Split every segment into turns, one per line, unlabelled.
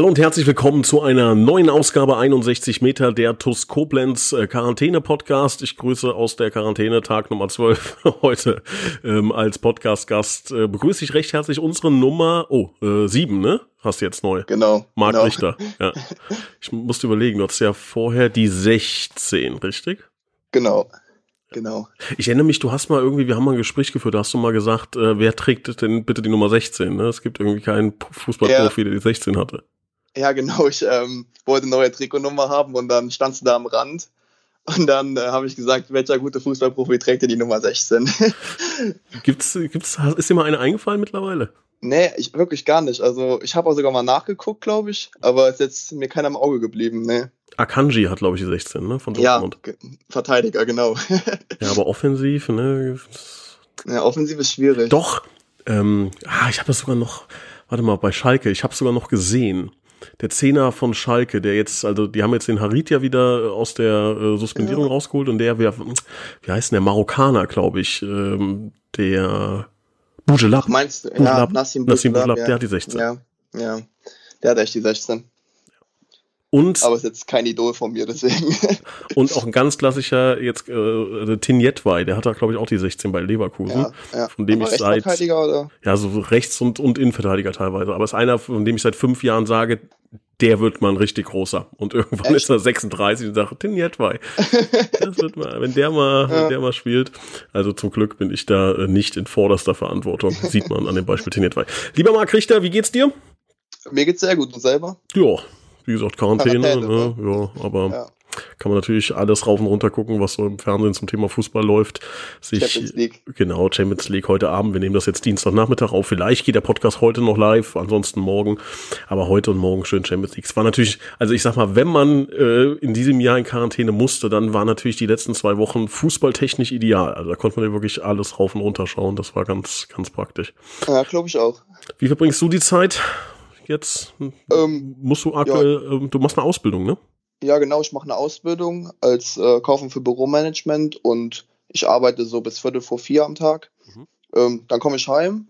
Hallo und herzlich willkommen zu einer neuen Ausgabe 61 Meter der TUS Koblenz äh, Quarantäne Podcast. Ich grüße aus der Quarantäne Tag Nummer 12 heute ähm, als Podcast-Gast. Äh, begrüße ich recht herzlich unsere Nummer, oh, äh, 7, ne? Hast du jetzt neu.
Genau.
Marc
genau.
Richter. Ja. Ich musste überlegen, du hattest ja vorher die 16, richtig?
Genau. Genau.
Ich erinnere mich, du hast mal irgendwie, wir haben mal ein Gespräch geführt, da hast du mal gesagt, äh, wer trägt denn bitte die Nummer 16? Ne? Es gibt irgendwie keinen Fußballprofi,
Ja.
der die 16 hatte.
Ja, genau. Ich ähm, wollte eine neue Trikotnummer haben und dann standst du da am Rand. Und dann äh, habe ich gesagt, welcher gute Fußballprofi trägt dir die Nummer 16?
Gibt's, gibt's, ist dir mal eine eingefallen mittlerweile?
nee, ich, wirklich gar nicht. Also ich habe auch sogar mal nachgeguckt, glaube ich. Aber ist jetzt mir keiner im Auge geblieben. Nee.
Akanji hat, glaube ich, die 16, ne? Von
Ja,
Dortmund.
ge- Verteidiger, genau.
Ja, aber offensiv, ne?
ja, offensiv ist schwierig.
Doch. Ähm, ah, ich habe das sogar noch, warte mal, bei Schalke, ich habe sogar noch gesehen. Der Zehner von Schalke, der jetzt, also die haben jetzt den Harit ja wieder aus der äh, Suspendierung
Ja.
rausgeholt und der, wer, wie heißt denn der Marokkaner, glaube ich, ähm, der Bougelab.
Meinst du? Ja,
Bougelab.
Nassim
Nassim
Bougelab,
Bougelab,
ja.
der hat die 16.
Ja, ja. Der hat echt die 16.
Und,
Aber ist jetzt kein Idol von mir, deswegen.
und auch ein ganz klassischer, jetzt äh, Tinjetwei, der hat da, glaube ich, auch die 16 bei Leverkusen.
ja, ja.
Von dem
Aber
ich seit
oder?
Ja, so Rechts- und, und Innenverteidiger teilweise. Aber ist einer, von dem ich seit fünf Jahren sage, der wird mal ein richtig großer. Und irgendwann
Echt?
ist er 36 und sagt, den Jetwei. Das wird mal, wenn der mal, wenn
Ja.
der mal spielt. Also zum Glück bin ich da äh, nicht in vorderster Verantwortung. Sieht man an dem Beispiel Tinjetwei. Lieber Marc Richter, wie geht's dir?
Mir geht's sehr gut und selber.
Ja, wie gesagt, Quarantäne,
Quarantäne,
ne? ja, aber
Ja.
kann man natürlich alles rauf und runter gucken, was so im Fernsehen zum Thema Fußball läuft. Sich,
Champions League.
Genau, Champions League heute Abend. Wir nehmen das jetzt Dienstagnachmittag auf. Vielleicht geht der Podcast heute noch live, ansonsten morgen. Aber heute und morgen schön Champions League. Es war natürlich, also ich sag mal, wenn man äh, in diesem Jahr in Quarantäne musste, dann waren natürlich die letzten zwei Wochen fußballtechnisch ideal. Also da konnte man ja wirklich alles rauf und runter schauen. Das war ganz, ganz praktisch.
Ja, glaube ich auch.
Wie verbringst du die Zeit jetzt?
Ähm,
Musst du aktuell, ähm, du machst eine Ausbildung, ne?
ja, genau, ich mache eine Ausbildung als äh, Kaufmann für Büromanagement und ich arbeite so bis Viertel vor vier am Tag.
Mhm.
Ähm, dann komme ich heim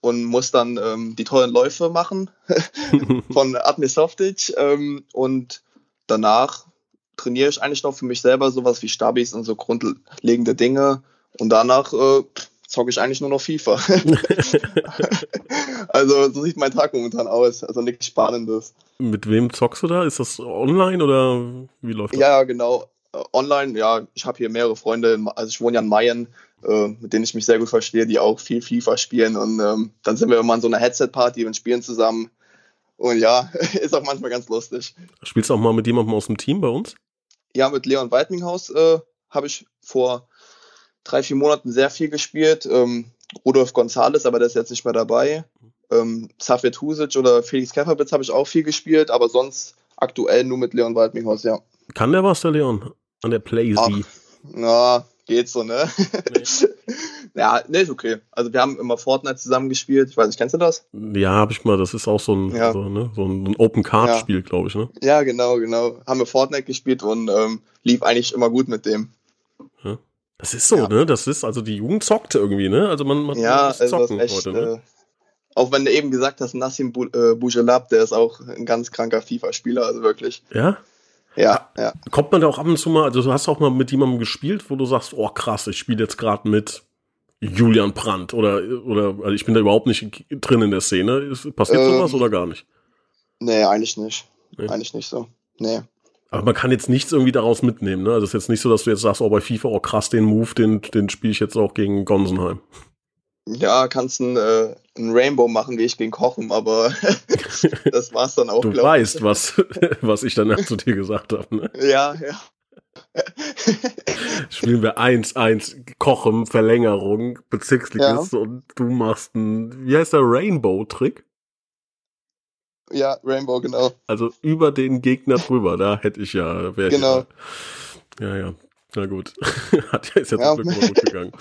und muss dann ähm, die tollen Läufe machen von Admir Softic ähm, und danach trainiere ich eigentlich noch für mich selber sowas wie Stabis und so grundlegende Dinge und danach äh, zocke ich eigentlich nur noch FIFA. also so sieht mein Tag momentan aus, also nichts Spannendes.
Mit wem zockst du da? Ist das online oder wie läuft das?
Ja, genau. Äh, online, ja, ich habe hier mehrere Freunde, also ich wohne ja in Mayen, äh, mit denen ich mich sehr gut verstehe, die auch viel FIFA spielen und ähm, dann sind wir immer in so einer Headset-Party und spielen zusammen. Und ja, ist auch manchmal ganz lustig.
Spielst du auch mal mit jemandem aus dem Team bei uns?
Ja, mit Leon Weidminghaus äh, habe ich vor drei, vier Monaten sehr viel gespielt. Ähm, Rudolf Gonzales, aber der ist jetzt nicht mehr dabei. Ähm, Safet Husic oder Felix Käferbitz habe ich auch viel gespielt, aber sonst aktuell nur mit Leon Weidminghaus, ja.
Kann der was, der Leon? An der Playsee.
Ach. Na, geht so, ne? ja, ne, ist okay. Also wir haben immer Fortnite zusammen gespielt. Ich weiß nicht, kennst du das?
Ja, hab ich mal. Das ist auch so ein,
Ja.
so, ne, so ein Open-Card-Spiel, glaube ich, ne?
Ja, genau, genau. Haben wir Fortnite gespielt und ähm, lief eigentlich immer gut mit dem.
Das ist so,
Ja.
ne? Das ist, also die Jugend zockt irgendwie, ne? Also man, man
Ja,
muss
also
zocken
ist echt.
heute, ne?
Äh, auch wenn du eben gesagt hast, Nassim Bu äh, Bougelab, der ist auch ein ganz kranker FIFA-Spieler, also wirklich.
Ja?
Ja, ja.
Kommt man da auch ab und zu mal, also du hast auch mal mit jemandem gespielt, wo du sagst, oh krass, ich spiele jetzt gerade mit Julian Brandt oder, oder, also ich bin da überhaupt nicht drin in der Szene. Passiert
Ähm,
sowas oder gar nicht?
Nee, eigentlich nicht.
Nee.
Eigentlich nicht so. Nee.
Aber man kann jetzt nichts irgendwie daraus mitnehmen, ne? Also es ist jetzt nicht so, dass du jetzt sagst, oh, bei FIFA, oh krass, den Move, den, den spiele ich jetzt auch gegen Gonsenheim.
Ja, kannst ein, äh, ein Rainbow machen, wie ich gegen Kochen, aber das war's dann auch,
Du weißt, was, was ich danach zu dir gesagt habe, ne?
Ja, ja.
Spielen wir 1-1, Kochen, Verlängerung, Bezirksligist und du machst einen, wie heißt der, Rainbow-Trick?
Ja, Rainbow, genau.
Also über den Gegner drüber, da hätte ich ja, wäre ich
Genau.
ja. Ja, ja. Na gut. Hat ja, ist ja, ja. zum Glück gut gegangen.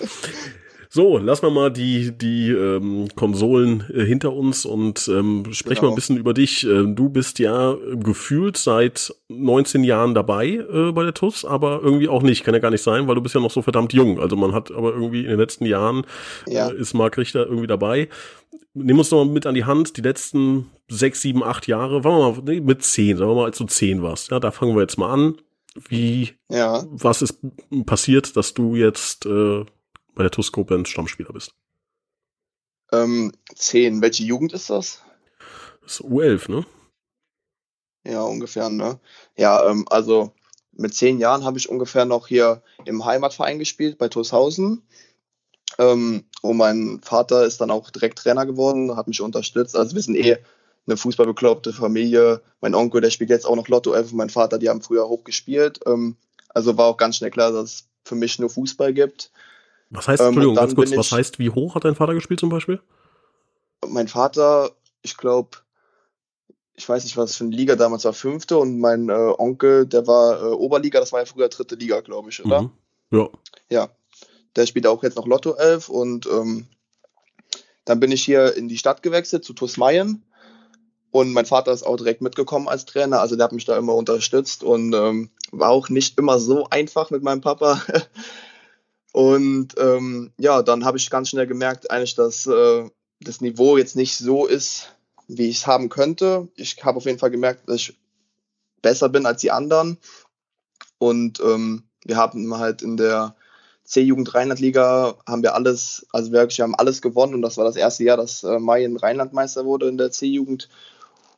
So, lassen wir mal die, die ähm, Konsolen äh, hinter uns und ähm, sprechen genau. mal ein bisschen über dich. Äh, du bist ja gefühlt seit 19 Jahren dabei äh, bei der TUS, aber irgendwie auch nicht. Kann ja gar nicht sein, weil du bist ja noch so verdammt jung. Also man hat aber irgendwie in den letzten Jahren ja. äh, ist Marc Richter irgendwie dabei. Nimm uns doch mal mit an die Hand, die letzten sechs, sieben, acht Jahre, waren wir mal nee, mit zehn, sagen wir mal, als du zehn warst. Ja, da fangen wir jetzt mal an. Wie, ja. was ist passiert, dass du jetzt äh, bei der TuS Koblenz Stammspieler bist?
Ähm, zehn. Welche Jugend ist das?
Das ist U11, ne?
Ja, ungefähr, ne? Ja, ähm, also mit zehn Jahren habe ich ungefähr noch hier im Heimatverein gespielt, bei Toshausen. Ähm, und mein Vater ist dann auch direkt Trainer geworden, hat mich unterstützt. Also wir sind eh eine fußballbekloppte Familie. Mein Onkel, der spielt jetzt auch noch Lotto 11 und mein Vater, die haben früher hoch gespielt. Ähm, also war auch ganz schnell klar, dass es für mich nur Fußball gibt.
Was heißt, ähm, Entschuldigung, ganz kurz, was heißt, wie hoch hat dein Vater gespielt zum Beispiel?
Mein Vater, ich glaube, ich weiß nicht, was für eine Liga damals war, fünfte und mein äh, Onkel, der war äh, Oberliga, das war ja früher dritte Liga, glaube ich, oder? Mhm.
Ja.
Ja. Der spielt auch jetzt noch Lotto 11 und ähm, dann bin ich hier in die Stadt gewechselt zu TuS Mayen und mein Vater ist auch direkt mitgekommen als Trainer, also der hat mich da immer unterstützt und ähm, war auch nicht immer so einfach mit meinem Papa. Und ähm, ja, dann habe ich ganz schnell gemerkt, eigentlich, dass äh, das Niveau jetzt nicht so ist, wie ich es haben könnte. Ich habe auf jeden Fall gemerkt, dass ich besser bin als die anderen. Und ähm, wir haben halt in der C-Jugend Rheinland-Liga haben wir alles, also wirklich, wir haben alles gewonnen und das war das erste Jahr, dass äh, Mayen Rheinlandmeister wurde in der C-Jugend.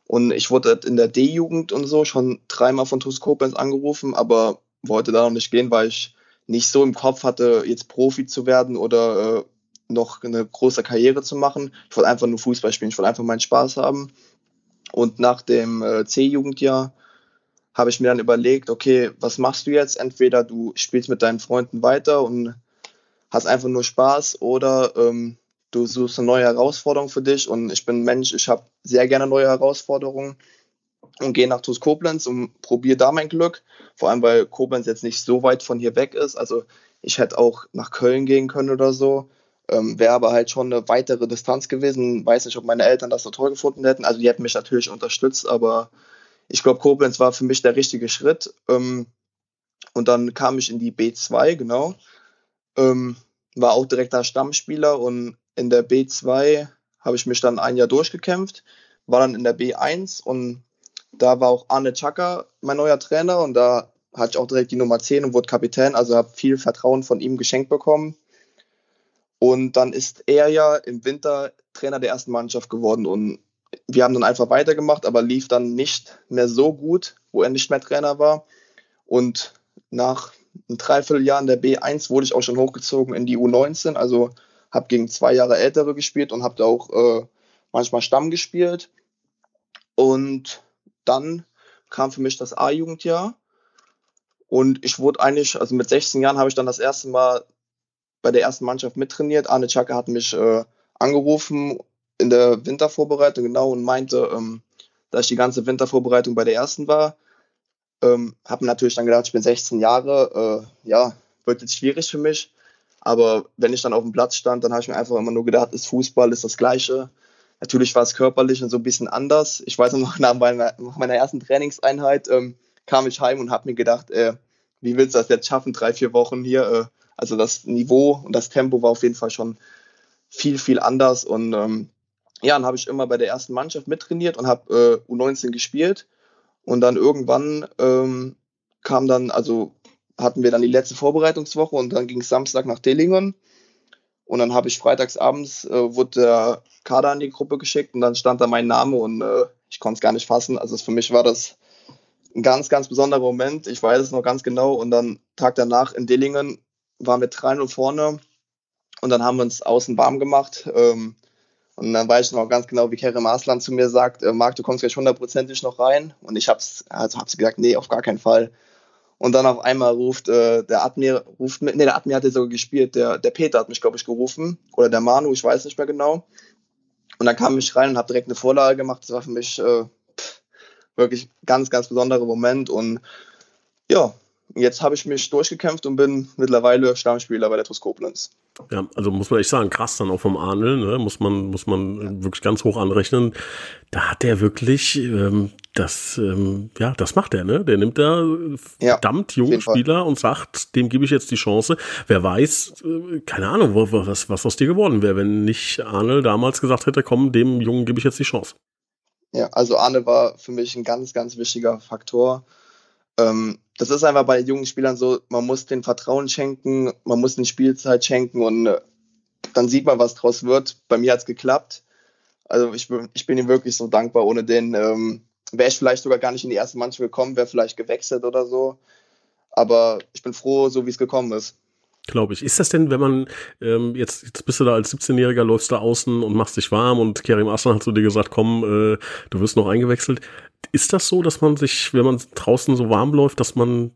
Und ich wurde in der D-Jugend und so schon dreimal von TuS angerufen, aber wollte da noch nicht gehen, weil ich nicht so im Kopf hatte, jetzt Profi zu werden oder äh, noch eine große Karriere zu machen. Ich wollte einfach nur Fußball spielen, ich wollte einfach meinen Spaß haben. Und nach dem äh, C-Jugendjahr habe ich mir dann überlegt, okay, was machst du jetzt? Entweder du spielst mit deinen Freunden weiter und hast einfach nur Spaß oder ähm, du suchst eine neue Herausforderung für dich. Und ich bin ein Mensch, ich habe sehr gerne neue Herausforderungen und gehe nach TuS Koblenz und probiere da mein Glück. Vor allem, weil Koblenz jetzt nicht so weit von hier weg ist. Also ich hätte auch nach Köln gehen können oder so. Ähm, Wäre aber halt schon eine weitere Distanz gewesen. Weiß nicht, ob meine Eltern das so toll gefunden hätten. Also die hätten mich natürlich unterstützt, aber ich glaube, Koblenz war für mich der richtige Schritt. Ähm, und dann kam ich in die B2, genau. Ähm, war auch direkt da Stammspieler und in der B2 habe ich mich dann ein Jahr durchgekämpft, war dann in der B1 und da war auch Arne Chaka mein neuer Trainer und da hatte ich auch direkt die Nummer 10 und wurde Kapitän, also habe viel Vertrauen von ihm geschenkt bekommen. Und dann ist er ja im Winter Trainer der ersten Mannschaft geworden und wir haben dann einfach weitergemacht, aber lief dann nicht mehr so gut, wo er nicht mehr Trainer war. Und nach ein Dreivierteljahr in der B1 wurde ich auch schon hochgezogen in die U19, also habe gegen zwei Jahre Ältere gespielt und habe da auch äh, manchmal Stamm gespielt. Und dann kam für mich das A-Jugendjahr. Und ich wurde eigentlich, also mit 16 Jahren habe ich dann das erste Mal bei der ersten Mannschaft mittrainiert. Arne Czaka hat mich äh, angerufen in der Wintervorbereitung, genau, und meinte, ähm, dass ich die ganze Wintervorbereitung bei der ersten war. Ähm, habe natürlich dann gedacht, ich bin 16 Jahre, äh, ja, wird jetzt schwierig für mich. Aber wenn ich dann auf dem Platz stand, dann habe ich mir einfach immer nur gedacht, ist Fußball, ist das Gleiche. Natürlich war es körperlich und so ein bisschen anders. Ich weiß noch, nach meiner, nach meiner ersten Trainingseinheit ähm, kam ich heim und habe mir gedacht, äh, wie willst du das jetzt schaffen, drei, vier Wochen hier? Äh, also das Niveau und das Tempo war auf jeden Fall schon viel, viel anders. Und ähm, ja, dann habe ich immer bei der ersten Mannschaft mittrainiert und habe äh, U19 gespielt. Und dann irgendwann ähm, kam dann, also hatten wir dann die letzte Vorbereitungswoche und dann ging es Samstag nach Dillingen. Und dann habe ich freitags abends, äh, wurde der Kader an die Gruppe geschickt und dann stand da mein Name und äh, ich konnte es gar nicht fassen. Also für mich war das ein ganz, ganz besonderer Moment. Ich weiß es noch ganz genau. Und dann Tag danach in Dillingen waren wir 3-0 vorne und dann haben wir uns außen warm gemacht. Ähm, und dann weiß ich noch ganz genau, wie Kerem Aslan zu mir sagt, äh, Marc, du kommst gleich hundertprozentig noch rein. Und ich habe also hab's gesagt, nee, auf gar keinen Fall. Und dann auf einmal ruft äh, der Admir, ruft nee, der Admir hat ja sogar gespielt, der, der Peter hat mich, glaube ich, gerufen. Oder der Manu, ich weiß nicht mehr genau. Und dann kam ich rein und habe direkt eine Vorlage gemacht. Das war für mich äh, wirklich ganz, ganz besonderer Moment. Und ja, jetzt habe ich mich durchgekämpft und bin mittlerweile Stammspieler bei der TuS Koblenz.
Ja, also muss man echt sagen, krass dann auch vom Arnel, ne? muss man muss man wirklich ganz hoch anrechnen. Da hat der wirklich ähm, das, ähm, ja, das macht er, ne? Der nimmt da ja, verdammt junge Spieler und sagt, dem gebe ich jetzt die Chance. Wer weiß, äh, keine Ahnung, was, was aus dir geworden wäre, wenn nicht Arnel damals gesagt hätte, komm, dem Jungen gebe ich jetzt die Chance.
Ja, also Arne war für mich ein ganz, ganz wichtiger Faktor. Ähm, das ist einfach bei jungen Spielern so, man muss den Vertrauen schenken, man muss den Spielzeit schenken und äh, dann sieht man, was draus wird. Bei mir hat es geklappt. Also ich, ich bin ihm wirklich so dankbar. Ohne den ähm, wäre ich vielleicht sogar gar nicht in die erste Mannschaft gekommen, wäre vielleicht gewechselt oder so. Aber ich bin froh, so wie es gekommen ist.
Glaube ich. Ist das denn, wenn man ähm, jetzt, jetzt bist du da als 17-Jähriger, läufst da außen und machst dich warm und Kerim Aslan hat zu dir gesagt, komm, äh, du wirst noch eingewechselt. Ist das so, dass man sich, wenn man draußen so warm läuft, dass man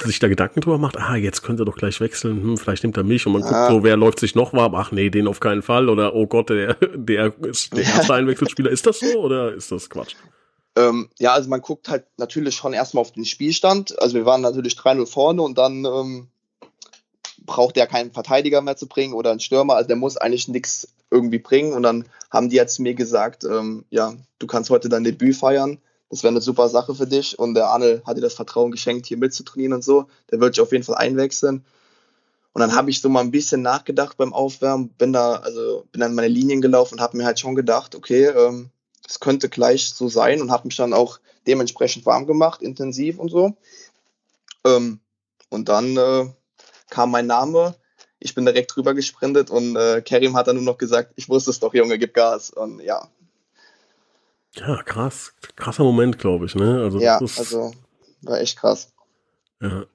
sich da Gedanken drüber macht, ah, jetzt könnte er doch gleich wechseln, hm, vielleicht nimmt er mich und man guckt so, wer läuft sich noch warm, ach nee, den auf keinen Fall oder oh Gott, der, der ist der erste Einwechselspieler. Ist das so oder ist das Quatsch?
Ähm, ja, also man guckt halt natürlich schon erstmal auf den Spielstand. Also wir waren natürlich 3-0 vorne und dann ähm, braucht er keinen Verteidiger mehr zu bringen oder einen Stürmer. Also der muss eigentlich nichts irgendwie bringen. Und dann haben die jetzt mir gesagt, ähm, ja, du kannst heute dein Debüt feiern. Das wäre eine super Sache für dich. Und der Arne hat dir das Vertrauen geschenkt, hier mitzutrainieren und so. Der wird dich auf jeden Fall einwechseln. Und dann habe ich so mal ein bisschen nachgedacht beim Aufwärmen, bin da, also bin dann meine Linien gelaufen und habe mir halt schon gedacht, okay, ähm, könnte gleich so sein und habe mich dann auch dementsprechend warm gemacht, intensiv und so. Ähm, und dann äh, kam mein Name. Ich bin direkt drüber gesprintet und äh, Kerim hat dann nur noch gesagt, ich wusste es doch, Junge, gib Gas. Und ja.
Ja, krass. Krasser Moment, glaube ich, ne?
Also, ja, also war echt krass.
Ja.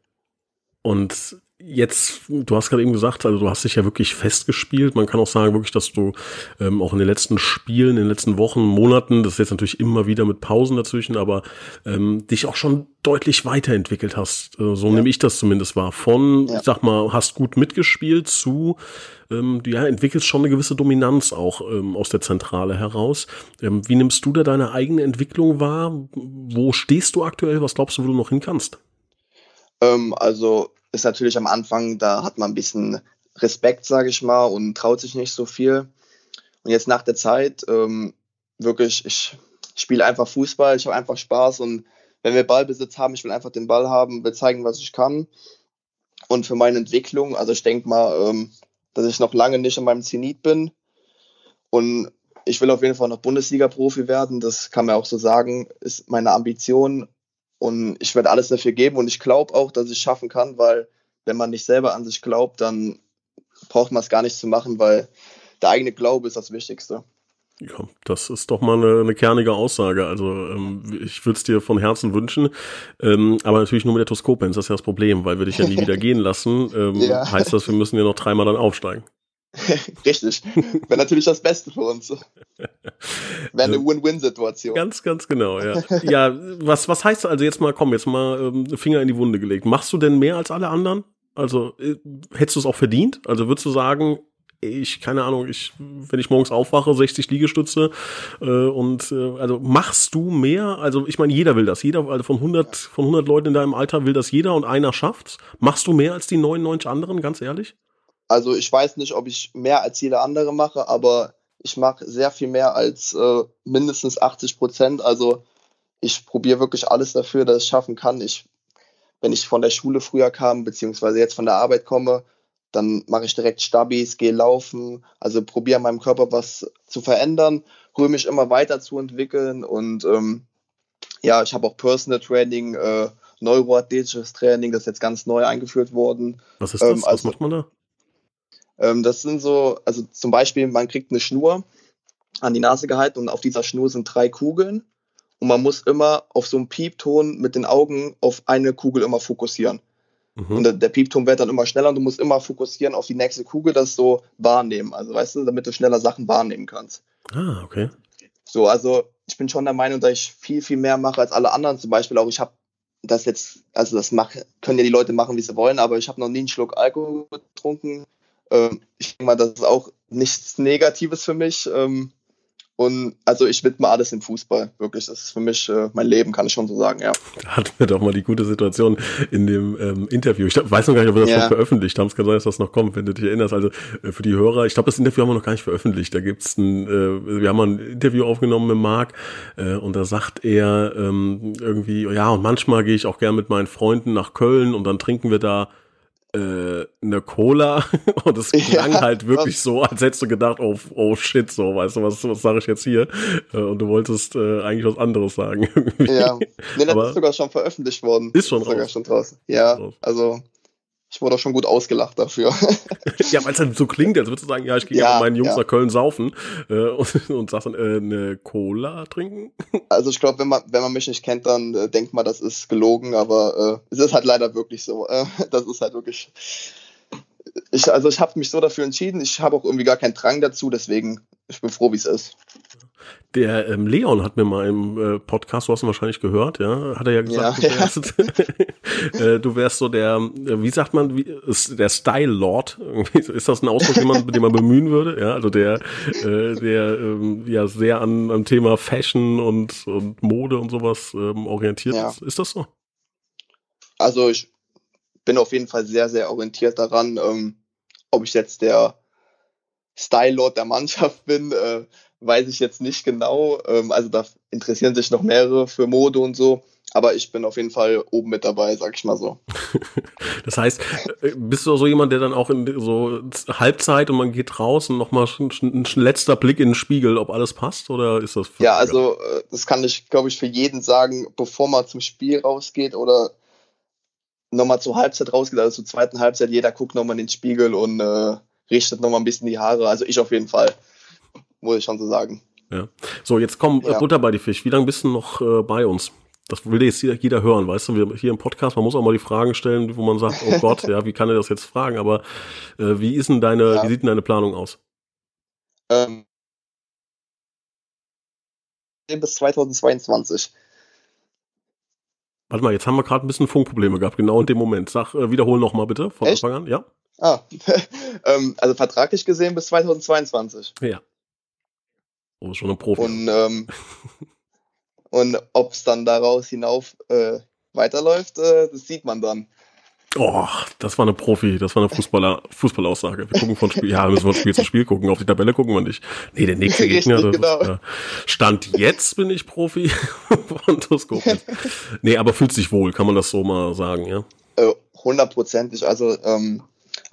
Und Jetzt, du hast gerade eben gesagt, also du hast dich ja wirklich festgespielt. Man kann auch sagen, wirklich, dass du ähm, auch in den letzten Spielen, in den letzten Wochen, Monaten, das ist jetzt natürlich immer wieder mit Pausen dazwischen, aber ähm, dich auch schon deutlich weiterentwickelt hast. Äh, so ja. nehme ich das zumindest wahr. Von, ja. ich sag mal, hast gut mitgespielt zu, ähm, du ja, entwickelst schon eine gewisse Dominanz auch ähm, aus der Zentrale heraus. Ähm, wie nimmst du da deine eigene Entwicklung wahr? Wo stehst du aktuell? Was glaubst du, wo du noch hin kannst?
Ähm, also ist natürlich am Anfang, da hat man ein bisschen Respekt, sage ich mal, und traut sich nicht so viel. Und jetzt nach der Zeit, ähm, wirklich, ich spiele einfach Fußball, ich habe einfach Spaß und wenn wir Ballbesitz haben, ich will einfach den Ball haben, will zeigen, was ich kann. Und für meine Entwicklung, also ich denke mal, ähm, dass ich noch lange nicht in meinem Zenit bin. Und ich will auf jeden Fall noch Bundesliga-Profi werden, das kann man auch so sagen, ist meine Ambition. Und ich werde alles dafür geben und ich glaube auch, dass ich es schaffen kann, weil wenn man nicht selber an sich glaubt, dann braucht man es gar nicht zu machen, weil der eigene Glaube ist das Wichtigste.
Ja, das ist doch mal eine, eine kernige Aussage. Also ähm, ich würde es dir von Herzen wünschen, ähm, aber natürlich nur mit der Toskopenz, das ist ja das Problem, weil wir dich ja nie wieder gehen lassen. Ähm, ja. Heißt das, wir müssen ja noch dreimal dann aufsteigen.
Richtig. Wäre natürlich das Beste für uns. Wäre eine Win-Win-Situation.
Ganz, ganz genau, ja. Ja, was, was heißt also jetzt mal, komm, jetzt mal ähm, Finger in die Wunde gelegt. Machst du denn mehr als alle anderen? Also, äh, hättest du es auch verdient? Also würdest du sagen, ich, keine Ahnung, ich, wenn ich morgens aufwache, 60 Liegestütze äh, und äh, also machst du mehr? Also ich meine, jeder will das. Jeder, also von 100, von 100 Leuten in deinem Alter will das jeder und einer schafft's. Machst du mehr als die 99 anderen, ganz ehrlich?
Also ich weiß nicht, ob ich mehr als jeder andere mache, aber ich mache sehr viel mehr als äh, mindestens 80 Prozent. Also ich probiere wirklich alles dafür, dass ich es schaffen kann. Ich, wenn ich von der Schule früher kam, beziehungsweise jetzt von der Arbeit komme, dann mache ich direkt Stabis, gehe laufen, also probiere meinem Körper was zu verändern, rühre mich immer weiter zu entwickeln und ähm, ja, ich habe auch Personal Training, äh, neuroathletisches Training, das ist jetzt ganz neu eingeführt worden.
Was ist das? Ähm, also, was macht man da?
Ähm, das sind so, also zum Beispiel, man kriegt eine Schnur an die Nase gehalten und auf dieser Schnur sind drei Kugeln und man muss immer auf so einem Piepton mit den Augen auf eine Kugel immer fokussieren. Mhm. Und der, der, Piepton wird dann immer schneller und du musst immer fokussieren auf die nächste Kugel, das so wahrnehmen. Also weißt du, damit du schneller Sachen wahrnehmen kannst.
Ah, okay.
So, also ich bin schon der Meinung, dass ich viel, viel mehr mache als alle anderen. Zum Beispiel auch, ich habe das jetzt, also das mach, können ja die Leute machen, wie sie wollen, aber ich habe noch nie einen Schluck Alkohol getrunken. Ähm, ich denke mal, das ist auch nichts Negatives für mich. Ähm, Und also ich widme alles im Fußball, wirklich. Das ist für mich äh, mein Leben, kann ich schon so sagen, ja.
Da hatten wir doch mal die gute Situation in dem ähm, Interview. Ich glaub, weiß noch gar nicht, ob wir das ja. schon veröffentlicht haben. Es kann sein, dass das noch kommt, wenn du dich erinnerst. Also äh, für die Hörer, ich glaube, das Interview haben wir noch gar nicht veröffentlicht. Da gibt's ein, äh, wir haben mal ein Interview aufgenommen mit Marc äh, und da sagt er ähm, irgendwie, ja, und manchmal gehe ich auch gern mit meinen Freunden nach Köln und dann trinken wir da äh, eine Cola und es klang ja, halt wirklich so, als hättest du gedacht, oh, oh shit, so, weißt du, was, was sage ich jetzt hier? Äh, und du wolltest äh, eigentlich was anderes sagen.
ja, nee, das ist sogar schon veröffentlicht worden.
Ist schon
sogar schon draußen. Ja, also ich wurde auch schon gut ausgelacht dafür.
ja, weil es halt so klingt, als würdest du sagen, ja, ich gehe ja, mit meinen Jungs ja. nach Köln saufen äh, und, und sagst dann, äh, eine Cola trinken.
Also ich glaube, wenn man, wenn man mich nicht kennt, dann äh, denkt man, das ist gelogen, aber äh, es ist halt leider wirklich so. Äh, das ist halt wirklich. Ich, also ich habe mich so dafür entschieden, ich habe auch irgendwie gar keinen Drang dazu, deswegen ich bin froh, wie es ist.
Der ähm, Leon hat mir mal im äh, Podcast, du hast ihn wahrscheinlich gehört, ja, hat er ja gesagt, ja, du, wärst, ja. äh, du wärst so der, äh, wie sagt man, wie, ist der Style Lord. ist das ein Ausdruck, den man, den man bemühen würde? Ja, also der, äh, der ähm, ja sehr an, am Thema Fashion und, und Mode und sowas ähm, orientiert ja. ist. Ist das so?
Also ich bin auf jeden Fall sehr, sehr orientiert daran, ähm, ob ich jetzt der Style Lord der Mannschaft bin. Äh, weiß ich jetzt nicht genau. Ähm, also da interessieren sich noch mehrere für Mode und so. Aber ich bin auf jeden Fall oben mit dabei, sag ich mal so.
das heißt, äh, bist du so jemand, der dann auch in so Halbzeit und man geht raus und nochmal ein, ein letzter Blick in den Spiegel, ob alles passt oder ist das?
Ja, also äh, das kann ich, glaube ich, für jeden sagen, bevor man zum Spiel rausgeht oder nochmal zur Halbzeit rausgeht, also zur zweiten Halbzeit, jeder guckt nochmal in den Spiegel und äh, richtet nochmal ein bisschen die Haare. Also ich auf jeden Fall muss ich schon so sagen.
Ja. So, jetzt komm, äh, ja. Butter bei die Fisch. Wie lange bist du noch äh, bei uns? Das will jetzt jeder, jeder hören, weißt du, wir hier im Podcast, man muss auch mal die Fragen stellen, wo man sagt, oh Gott, ja, wie kann er das jetzt fragen? Aber äh, wie ist denn deine, ja. wie sieht denn deine Planung aus? Ähm,
bis 2022.
Warte mal, jetzt haben wir gerade ein bisschen Funkprobleme gehabt, genau in dem Moment. Sag, äh, wiederhol noch mal bitte von Echt? Anfang an, ja?
Ah, ähm, also vertraglich gesehen bis 2022.
Ja. Oh, schon ein Profi.
Und, ähm, und ob es dann daraus hinauf äh, weiterläuft, äh, das sieht man dann.
Oh, das war eine Profi, das war eine Fußballer, Fußballaussage. Wir gucken von Spiel, ja, müssen wir von Spiel zu Spiel gucken, auf die Tabelle gucken wir nicht. Nee, der nächste Gegner, Richtig, genau. ist, ja. Stand jetzt bin ich Profi von Toskopien. Nee, aber fühlt sich wohl, kann man das so mal sagen, ja?
Äh, hundertprozentig, also ähm,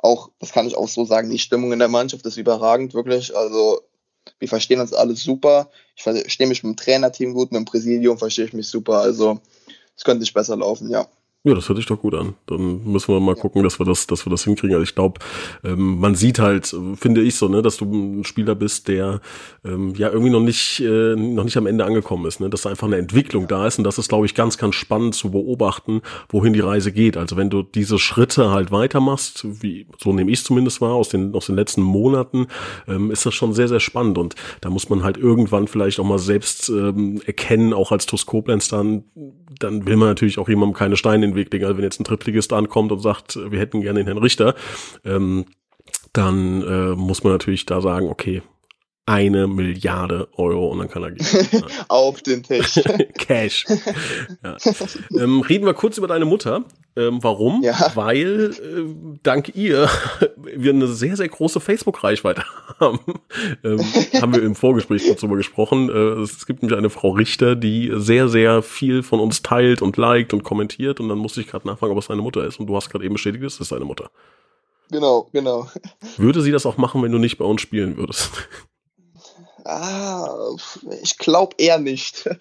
auch, das kann ich auch so sagen, die Stimmung in der Mannschaft ist überragend, wirklich. Also wir verstehen uns alles super. Ich verstehe mich mit dem Trainerteam gut, mit dem Präsidium verstehe ich mich super. Also es könnte nicht besser laufen, ja.
Ja, das hört sich doch gut an. Dann müssen wir mal gucken, dass wir das, dass wir das hinkriegen. Also ich glaube, ähm, man sieht halt, finde ich so, ne, dass du ein Spieler bist, der ähm, ja irgendwie noch nicht, äh, noch nicht am Ende angekommen ist, ne, dass da einfach eine Entwicklung da ist und das ist, glaube ich, ganz, ganz spannend zu beobachten, wohin die Reise geht. Also wenn du diese Schritte halt weitermachst, wie so nehme ich zumindest wahr aus den aus den letzten Monaten, ähm, ist das schon sehr, sehr spannend und da muss man halt irgendwann vielleicht auch mal selbst ähm, erkennen, auch als Toskoblenz dann, dann will man natürlich auch jemandem keine Steine in den Weg legen. Also wenn jetzt ein Drittligist ankommt und sagt, wir hätten gerne den Herrn Richter, ähm, dann äh, muss man natürlich da sagen, okay, eine Milliarde Euro und dann kann er gehen.
Auf den Tisch.
Cash. Ja. Ähm, reden wir kurz über deine Mutter. Ähm, warum? Ja. Weil äh, dank ihr wir eine sehr, sehr große Facebook-Reichweite haben. Ähm, haben wir im Vorgespräch kurz drüber gesprochen. Äh, es gibt nämlich eine Frau Richter, die sehr, sehr viel von uns teilt und liked und kommentiert. Und dann musste ich gerade nachfragen, ob es deine Mutter ist. Und du hast gerade eben bestätigt, es ist deine Mutter.
Genau, genau.
Würde sie das auch machen, wenn du nicht bei uns spielen würdest?
Ah, ich glaube eher nicht.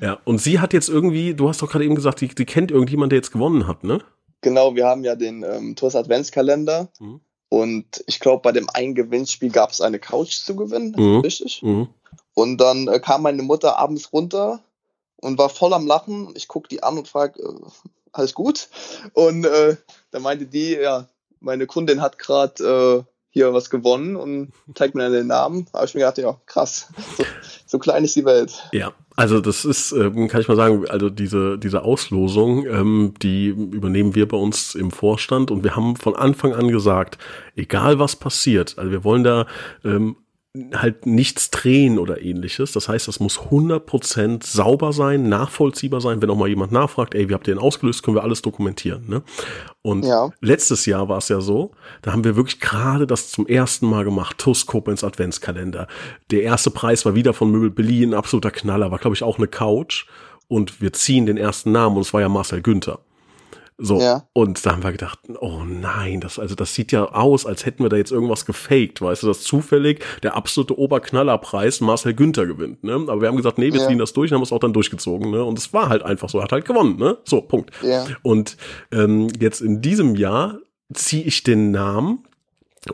Ja, und sie hat jetzt irgendwie, du hast doch gerade eben gesagt, die, die kennt irgendjemand, der jetzt gewonnen hat, ne?
Genau, wir haben ja den ähm, Tours Adventskalender. Mhm. Und ich glaube, bei dem einen Gewinnspiel gab es eine Couch zu gewinnen, mhm. richtig? Mhm. Und dann äh, kam meine Mutter abends runter und war voll am Lachen. Ich gucke die an und frage, äh, alles gut? Und äh, da meinte die, ja, meine Kundin hat gerade äh, hier was gewonnen und zeigt mir dann den Namen. Habe ich mir gedacht, ja, krass, so, so, klein ist die Welt.
Ja, also das ist, ähm, kann ich mal sagen, also diese, diese Auslosung, ähm, die übernehmen wir bei uns im Vorstand und wir haben von Anfang an gesagt, egal was passiert, also wir wollen da ähm, halt nichts drehen oder ähnliches. Das heißt, das muss 100% sauber sein, nachvollziehbar sein. Wenn auch mal jemand nachfragt, ey, wie habt ihr den ausgelöst, können wir alles dokumentieren. Ne? Und ja. letztes Jahr war es ja so, da haben wir wirklich gerade das zum ersten Mal gemacht, TUS ins Adventskalender. Der erste Preis war wieder von Möbel Billy, ein absoluter Knaller, war glaube ich auch eine Couch. Und wir ziehen den ersten Namen und es war ja Marcel Günther. So. Ja. Und da haben wir gedacht, oh nein, das, also das sieht ja aus, als hätten wir da jetzt irgendwas gefaked, weißt du, dass zufällig der absolute Oberknallerpreis Marcel Günther gewinnt, ne? Aber wir haben gesagt, nee, wir ja. ziehen das durch und haben es auch dann durchgezogen, ne? Und es war halt einfach so, er hat halt gewonnen, ne? So, Punkt. Ja. Und ähm, jetzt in diesem Jahr ziehe ich den Namen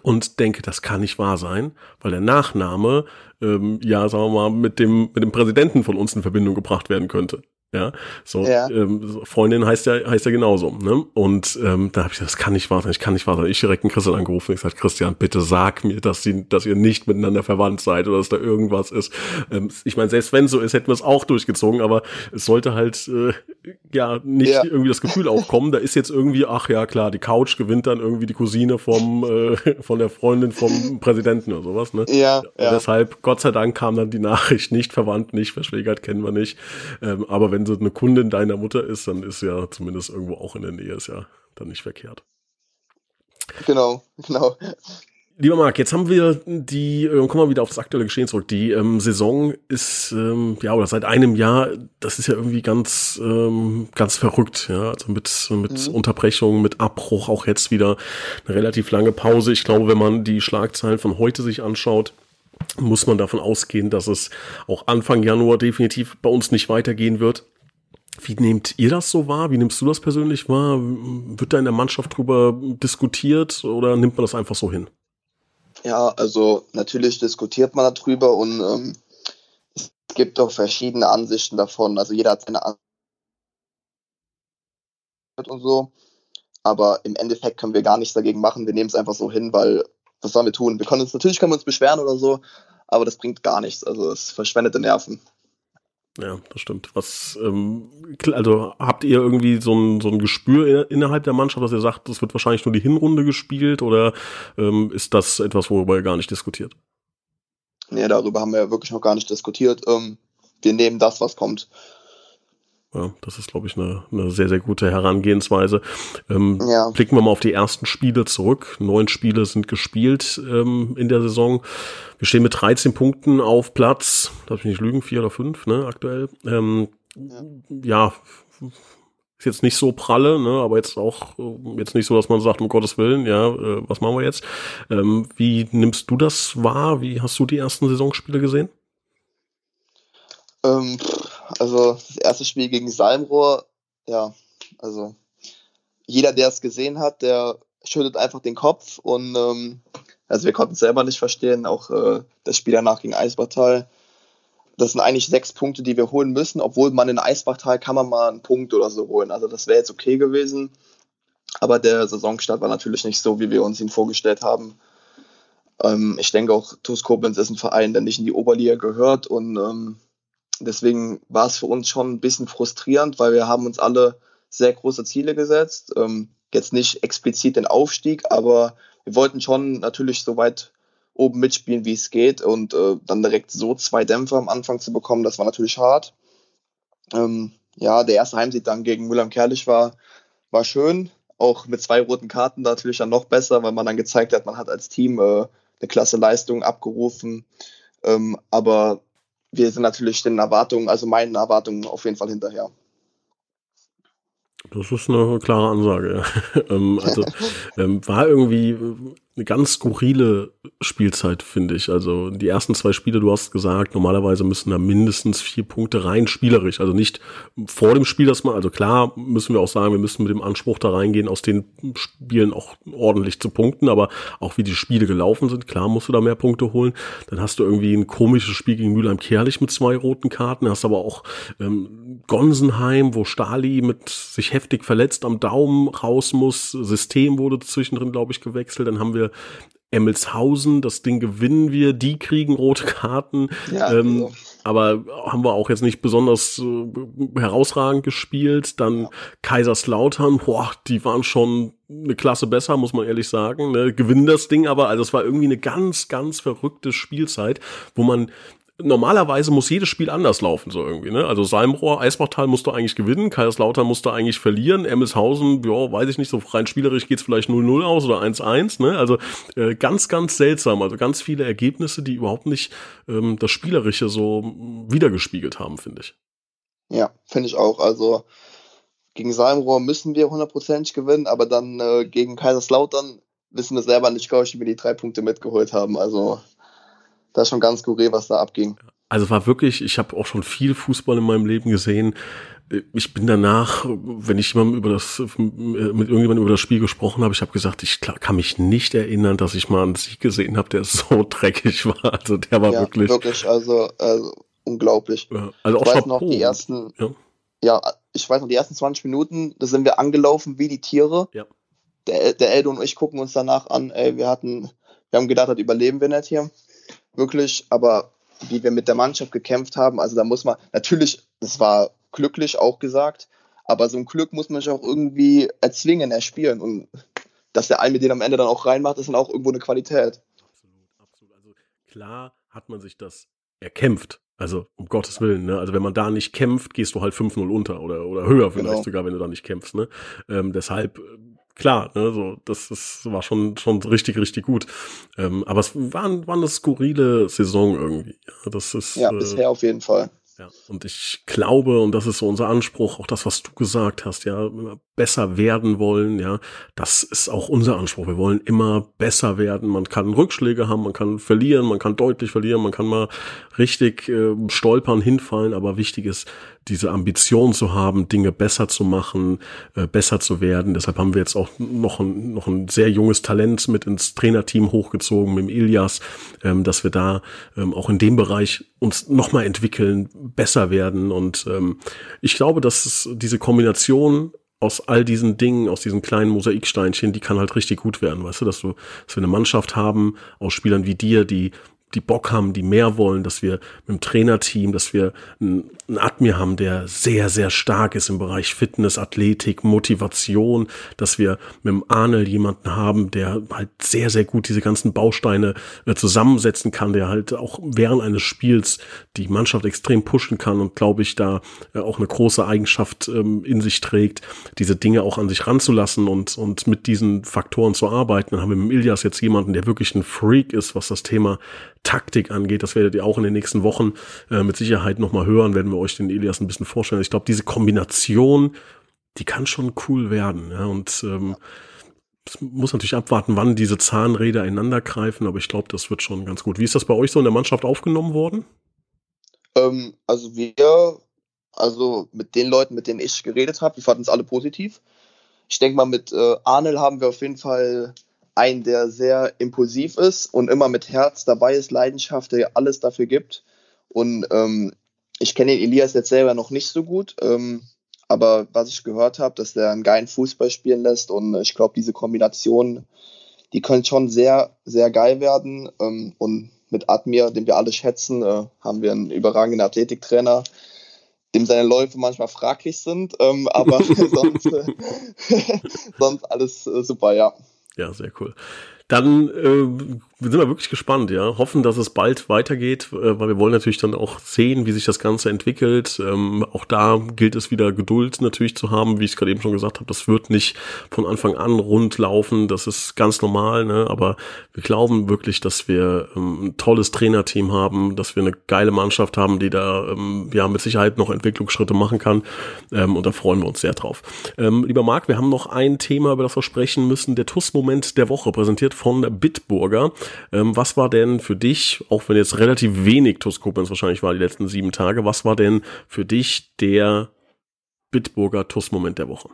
und denke, das kann nicht wahr sein, weil der Nachname ähm, ja, sagen wir mal, mit dem mit dem Präsidenten von uns in Verbindung gebracht werden könnte. Ja, so ja. Ähm, Freundin heißt ja heißt ja genauso. Ne? Und ähm, da habe ich gesagt, das kann nicht wahr sein, ich kann nicht wahr sein. Ich direkt einen Christian angerufen. Ich gesagt, Christian, bitte sag mir, dass sie, dass ihr nicht miteinander verwandt seid oder dass da irgendwas ist. Ähm, ich meine, selbst wenn so ist, hätten wir es auch durchgezogen, aber es sollte halt äh, ja nicht ja. irgendwie das Gefühl aufkommen. Da ist jetzt irgendwie, ach ja klar, die Couch gewinnt dann irgendwie die Cousine vom äh, von der Freundin vom Präsidenten oder sowas. Ne? Ja, ja. Deshalb Gott sei Dank kam dann die Nachricht nicht verwandt, nicht verschwägert, kennen wir nicht. Ähm, aber wenn so eine Kundin deiner Mutter ist, dann ist ja zumindest irgendwo auch in der Nähe, ist ja dann nicht verkehrt.
Genau, genau.
Lieber Marc, jetzt haben wir die, äh, kommen wir wieder auf das aktuelle Geschehen zurück. Die ähm, Saison ist, ähm, ja, oder seit einem Jahr, das ist ja irgendwie ganz, ähm, ganz verrückt, ja. Also mit, mit mhm. Unterbrechung, mit Abbruch, auch jetzt wieder eine relativ lange Pause. Ich glaube, wenn man die Schlagzeilen von heute sich anschaut, muss man davon ausgehen, dass es auch Anfang Januar definitiv bei uns nicht weitergehen wird. Wie nehmt ihr das so wahr? Wie nimmst du das persönlich wahr? Wird da in der Mannschaft drüber diskutiert oder nimmt man das einfach so hin?
Ja, also natürlich diskutiert man darüber und ähm, es gibt auch verschiedene Ansichten davon. Also jeder hat seine Ansicht und so. Aber im Endeffekt können wir gar nichts dagegen machen. Wir nehmen es einfach so hin, weil was sollen wir tun? Wir können uns natürlich können wir uns beschweren oder so, aber das bringt gar nichts. Also es verschwendete Nerven.
Ja, das stimmt. Was, ähm, also habt ihr irgendwie so ein, so ein Gespür innerhalb der Mannschaft, dass ihr sagt, das wird wahrscheinlich nur die Hinrunde gespielt oder ähm, ist das etwas, worüber ihr gar nicht diskutiert?
Nee, darüber haben wir ja wirklich noch gar nicht diskutiert. Ähm, wir nehmen das, was kommt.
Ja, das ist, glaube ich, eine, eine sehr, sehr gute Herangehensweise. Ähm, ja. Blicken wir mal auf die ersten Spiele zurück. Neun Spiele sind gespielt ähm, in der Saison. Wir stehen mit 13 Punkten auf Platz, darf ich nicht lügen, vier oder fünf, ne, aktuell. Ähm, ja. ja, ist jetzt nicht so pralle, ne, aber jetzt auch äh, jetzt nicht so, dass man sagt, um Gottes Willen, ja, äh, was machen wir jetzt? Ähm, wie nimmst du das wahr? Wie hast du die ersten Saisonspiele gesehen?
Ähm, also das erste Spiel gegen Salmrohr, ja, also jeder, der es gesehen hat, der schüttelt einfach den Kopf und ähm, also wir konnten es selber nicht verstehen, auch äh, das Spiel danach gegen Eisbachtal. Das sind eigentlich sechs Punkte, die wir holen müssen, obwohl man in Eisbachtal kann man mal einen Punkt oder so holen. Also das wäre jetzt okay gewesen. Aber der Saisonstart war natürlich nicht so, wie wir uns ihn vorgestellt haben. Ähm, ich denke auch, TuS Koblenz ist ein Verein, der nicht in die Oberliga gehört und ähm, deswegen war es für uns schon ein bisschen frustrierend, weil wir haben uns alle sehr große Ziele gesetzt. Ähm, jetzt nicht explizit den Aufstieg, aber wir wollten schon natürlich so weit oben mitspielen, wie es geht. Und äh, dann direkt so zwei Dämpfer am Anfang zu bekommen, das war natürlich hart. Ähm, ja, der erste Heimsieg dann gegen Müller Kerlich war, war schön. Auch mit zwei roten Karten natürlich dann noch besser, weil man dann gezeigt hat, man hat als Team äh, eine klasse Leistung abgerufen. Ähm, aber wir sind natürlich den Erwartungen, also meinen Erwartungen auf jeden Fall hinterher.
Das ist eine klare Ansage. ähm, also ähm, war irgendwie eine ganz skurrile Spielzeit, finde ich. Also die ersten zwei Spiele, du hast gesagt, normalerweise müssen da mindestens vier Punkte rein spielerisch. Also nicht vor dem Spiel, dass man, also klar müssen wir auch sagen, wir müssen mit dem Anspruch da reingehen, aus den Spielen auch ordentlich zu punkten, aber auch wie die Spiele gelaufen sind, klar musst du da mehr Punkte holen. Dann hast du irgendwie ein komisches Spiel gegen Mülheim-Kerlich mit zwei roten Karten, hast aber auch ähm, Gonsenheim, wo Stali mit sich heftig verletzt am Daumen raus muss. System wurde zwischendrin, glaube ich, gewechselt. Dann haben wir Emmelshausen, das Ding gewinnen wir, die kriegen rote Karten. Ja, ähm, aber haben wir auch jetzt nicht besonders äh, herausragend gespielt. Dann ja. Kaiserslautern, boah, die waren schon eine Klasse besser, muss man ehrlich sagen. Ne? Gewinnen das Ding aber, also es war irgendwie eine ganz, ganz verrückte Spielzeit, wo man normalerweise muss jedes Spiel anders laufen, so irgendwie, ne? Also Salmrohr, Eisbachtal musste eigentlich gewinnen, Kaiserslautern musste eigentlich verlieren, Emmelshausen, ja, weiß ich nicht, so rein spielerisch geht's vielleicht 0-0 aus oder 1-1, ne? Also äh, ganz, ganz seltsam, also ganz viele Ergebnisse, die überhaupt nicht ähm, das Spielerische so wiedergespiegelt haben, finde ich.
Ja, finde ich auch. Also gegen Salmrohr müssen wir hundertprozentig gewinnen, aber dann äh, gegen Kaiserslautern wissen wir selber nicht, glaube ich, wie wir die drei Punkte mitgeholt haben. Also das ist schon ganz skurril, was da abging.
Also war wirklich, ich habe auch schon viel Fußball in meinem Leben gesehen. Ich bin danach, wenn ich jemandem über das, mit irgendjemandem über das Spiel gesprochen habe, ich habe gesagt, ich kann mich nicht erinnern, dass ich mal einen Sieg gesehen habe, der so dreckig war. Also der war ja, wirklich.
Wirklich, also, also unglaublich.
Ja, also auch
ich weiß noch die ersten, ja. ja. ich weiß noch die ersten 20 Minuten, da sind wir angelaufen wie die Tiere. Ja. Der, der Eldo und ich gucken uns danach an, ey, wir hatten, wir haben gedacht, das überleben wir nicht hier wirklich, aber wie wir mit der Mannschaft gekämpft haben, also da muss man, natürlich, das war glücklich auch gesagt, aber so ein Glück muss man sich auch irgendwie erzwingen, erspielen und dass der Almi den am Ende dann auch reinmacht, ist dann auch irgendwo eine Qualität.
Absolut, absolut. Also klar hat man sich das erkämpft. Also um Gottes Willen, ne? Also wenn man da nicht kämpft, gehst du halt 5-0 unter oder, oder höher vielleicht genau. sogar, wenn du da nicht kämpfst. Ne? Ähm, deshalb klar, ne, so, das, das war schon, schon richtig, richtig gut. Ähm, aber es war, war eine skurrile Saison irgendwie. Ja, das ist,
ja bisher auf jeden Fall.
Ja, und ich glaube, und das ist so unser Anspruch, auch das, was du gesagt hast, ja, besser werden wollen, ja, das ist auch unser Anspruch. Wir wollen immer besser werden. Man kann Rückschläge haben, man kann verlieren, man kann deutlich verlieren, man kann mal richtig äh, stolpern, hinfallen, aber wichtig ist, diese Ambition zu haben, Dinge besser zu machen, äh, besser zu werden. Deshalb haben wir jetzt auch noch ein, noch ein sehr junges Talent mit ins Trainerteam hochgezogen, mit dem Ilias, ähm, dass wir da ähm, auch in dem Bereich uns nochmal entwickeln, besser werden. Und ähm, ich glaube, dass es diese Kombination aus all diesen Dingen, aus diesen kleinen Mosaiksteinchen, die kann halt richtig gut werden, weißt du, dass du, dass wir eine Mannschaft haben aus Spielern wie dir, die die Bock haben, die mehr wollen, dass wir mit dem Trainerteam, dass wir einen Admir haben, der sehr, sehr stark ist im Bereich Fitness, Athletik, Motivation, dass wir mit dem Arnel jemanden haben, der halt sehr, sehr gut diese ganzen Bausteine äh, zusammensetzen kann, der halt auch während eines Spiels die Mannschaft extrem pushen kann und glaube ich da äh, auch eine große Eigenschaft ähm, in sich trägt, diese Dinge auch an sich ranzulassen und, und mit diesen Faktoren zu arbeiten. Dann haben wir mit Ilias jetzt jemanden, der wirklich ein Freak ist, was das Thema Taktik angeht. Das werdet ihr auch in den nächsten Wochen äh, mit Sicherheit nochmal hören, werden wir euch den Elias ein bisschen vorstellen. Ich glaube, diese Kombination, die kann schon cool werden. Ja? Und ähm, es muss natürlich abwarten, wann diese Zahnräder ineinander greifen, aber ich glaube, das wird schon ganz gut. Wie ist das bei euch so in der Mannschaft aufgenommen worden?
Ähm, also wir, also mit den Leuten, mit denen ich geredet habe, wir fanden es alle positiv. Ich denke mal, mit äh, Arnel haben wir auf jeden Fall einen, der sehr impulsiv ist und immer mit Herz dabei ist, Leidenschaft, der alles dafür gibt. Und ähm, ich kenne den Elias jetzt selber noch nicht so gut, ähm, aber was ich gehört habe, dass der einen geilen Fußball spielen lässt und ich glaube, diese Kombination, die könnte schon sehr, sehr geil werden. Ähm, und mit Admir, den wir alle schätzen, äh, haben wir einen überragenden Athletiktrainer, dem seine Läufe manchmal fraglich sind, ähm, aber sonst, äh, sonst alles äh, super, ja.
Ja, sehr cool. Dann äh, sind wir wirklich gespannt, ja. Hoffen, dass es bald weitergeht, äh, weil wir wollen natürlich dann auch sehen, wie sich das Ganze entwickelt. Ähm, auch da gilt es wieder Geduld natürlich zu haben, wie ich es gerade eben schon gesagt habe. Das wird nicht von Anfang an rund laufen. Das ist ganz normal, ne? Aber wir glauben wirklich, dass wir ähm, ein tolles Trainerteam haben, dass wir eine geile Mannschaft haben, die da ähm, ja mit Sicherheit noch Entwicklungsschritte machen kann. Ähm, und da freuen wir uns sehr drauf. Ähm, lieber Marc, wir haben noch ein Thema, über das wir sprechen müssen. Der TUS-Moment der Woche, präsentiert von Bitburger. Ähm, was war denn für dich, auch wenn jetzt relativ wenig TuS Koblenz wahrscheinlich war die letzten sieben Tage, was war denn für dich der Bitburger TUS-Moment der Woche?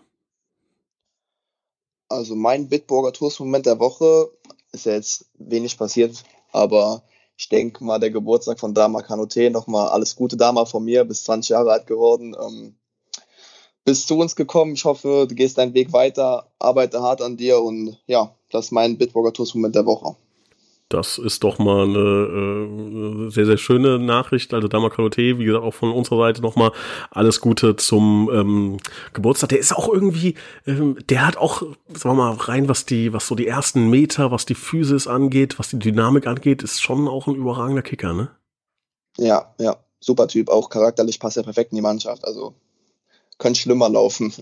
Also mein Bitburger TUS-Moment der Woche ist ja jetzt wenig passiert, aber ich denke mal, der Geburtstag von Dama Kanote, nochmal alles Gute Dama von mir, bis 20 Jahre alt geworden. Ähm, bist zu uns gekommen. Ich hoffe, du gehst deinen Weg weiter, arbeite hart an dir und ja, das ist mein Bitburger Tours-Moment der Woche.
Das ist doch mal eine äh, sehr, sehr schöne Nachricht. Also Dama Kalote, wie gesagt, auch von unserer Seite nochmal alles Gute zum ähm, Geburtstag. Der ist auch irgendwie, ähm, der hat auch, sagen wir mal, rein, was die, was so die ersten Meter, was die Physis angeht, was die Dynamik angeht, ist schon auch ein überragender Kicker, ne?
Ja, ja, super Typ. Auch charakterlich passt er perfekt in die Mannschaft. Also könnte schlimmer laufen.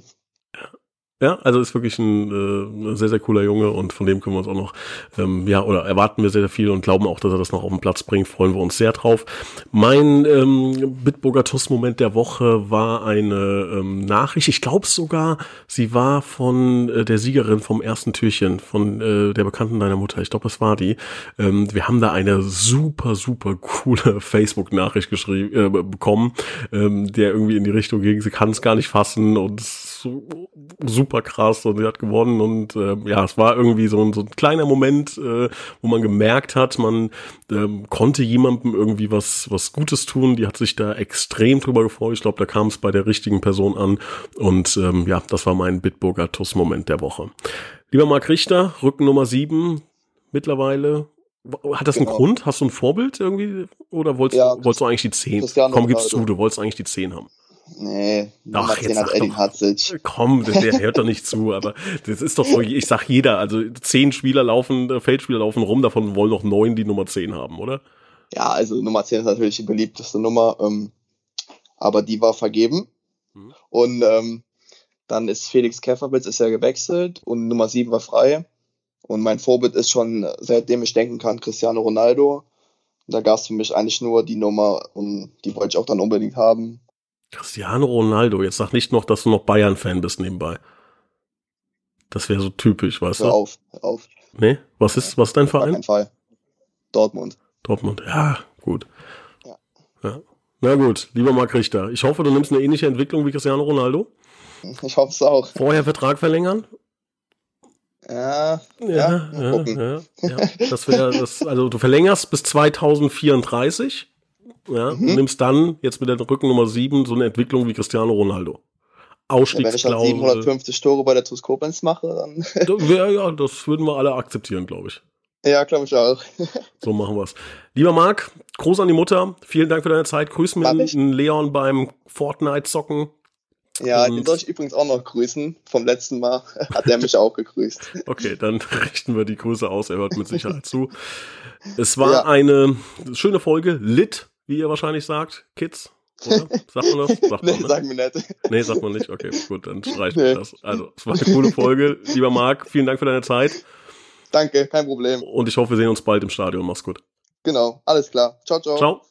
Ja, also ist wirklich ein, äh, sehr, sehr cooler Junge und von dem können wir uns auch noch, ähm, ja, oder erwarten wir sehr, sehr viel und glauben auch, dass er das noch auf den Platz bringt, freuen wir uns sehr drauf. Mein ähm, Bitburger Tuss-Moment der Woche war eine ähm, Nachricht, ich glaube sogar, sie war von äh, der Siegerin vom ersten Türchen, von äh, der Bekannten deiner Mutter, ich glaube, es war die. Ähm, wir haben da eine super, super coole Facebook-Nachricht geschrieben, äh, bekommen, ähm, der irgendwie in die Richtung ging, sie kann es gar nicht fassen und super krass und sie hat gewonnen und äh, ja, es war irgendwie so ein, so ein kleiner Moment, äh, wo man gemerkt hat, man ähm, konnte jemandem irgendwie was, was Gutes tun. Die hat sich da extrem drüber gefreut. Ich glaube, da kam es bei der richtigen Person an und ähm, ja, das war mein Bitburger Tuss-Moment der Woche. Lieber Marc Richter, Rücken Nummer sieben mittlerweile hat das genau. einen Grund? Hast du ein Vorbild irgendwie? Oder wolltest, ja, wolltest du eigentlich die 10? Komm, gib's zu, du wolltest eigentlich die 10 haben.
Nee,
Ach, jetzt hat Eddie Hatzic. Komm, der, der hört doch nicht zu, aber das ist doch so, ich sag jeder, also zehn Spieler laufen, äh, Feldspieler laufen rum, davon wollen noch neun die Nummer zehn haben, oder?
Ja, also Nummer zehn ist natürlich die beliebteste Nummer, ähm, aber die war vergeben. Mhm. Und ähm, dann ist Felix Käferwitz ist ja gewechselt und Nummer sieben war frei. Und mein Vorbild ist schon, seitdem ich denken kann, Cristiano Ronaldo. Da gab es für mich eigentlich nur die Nummer und die wollte ich auch dann unbedingt haben.
Cristiano Ronaldo, jetzt sag nicht noch, dass du noch Bayern-Fan bist nebenbei. Das wäre so typisch, weißt hör du?
Auf, hör auf.
Nee? Was ist, was ist dein Verein?
Kein Fall. Dortmund.
Dortmund, ja, gut. Ja. ja. Na gut, lieber Marc Richter, ich hoffe, du nimmst eine ähnliche Entwicklung wie Cristiano Ronaldo.
Ich hoffe es auch.
Vorher Vertrag verlängern?
Ja,
ja, ja, ja, ja, ja. Das wäre das, also du verlängerst bis 2034 ja, mhm. nimmst dann jetzt mit der Rücken Nummer 7 so eine Entwicklung wie Cristiano Ronaldo.
Ausstiegsklausel. Ja, wenn ich dann 750 Tore bei der TuS Koblenz mache, dann.
ja, ja, das würden wir alle akzeptieren, glaube ich.
Ja, glaube ich auch.
so machen wir's. Lieber Marc, Gruß an die Mutter. Vielen Dank für deine Zeit. Grüß mir Leon beim Fortnite-Zocken.
Ja, und den soll ich übrigens auch noch grüßen. Vom letzten Mal hat er mich auch gegrüßt.
Okay, dann richten wir die Grüße aus. Er hört mit Sicherheit zu. Es war ja. eine schöne Folge. Lit wie ihr wahrscheinlich sagt, Kids. Oder? Sagt man das?
Sagt nee, man, ne? sagen wir nicht.
Nee, sagt man nicht. Okay, gut, dann streichen nee. wir das. Also, es war eine coole Folge. Lieber Marc, vielen Dank für deine Zeit.
Danke, kein Problem.
Und ich hoffe, wir sehen uns bald im Stadion. Mach's gut.
Genau, alles klar. Ciao, ciao. Ciao.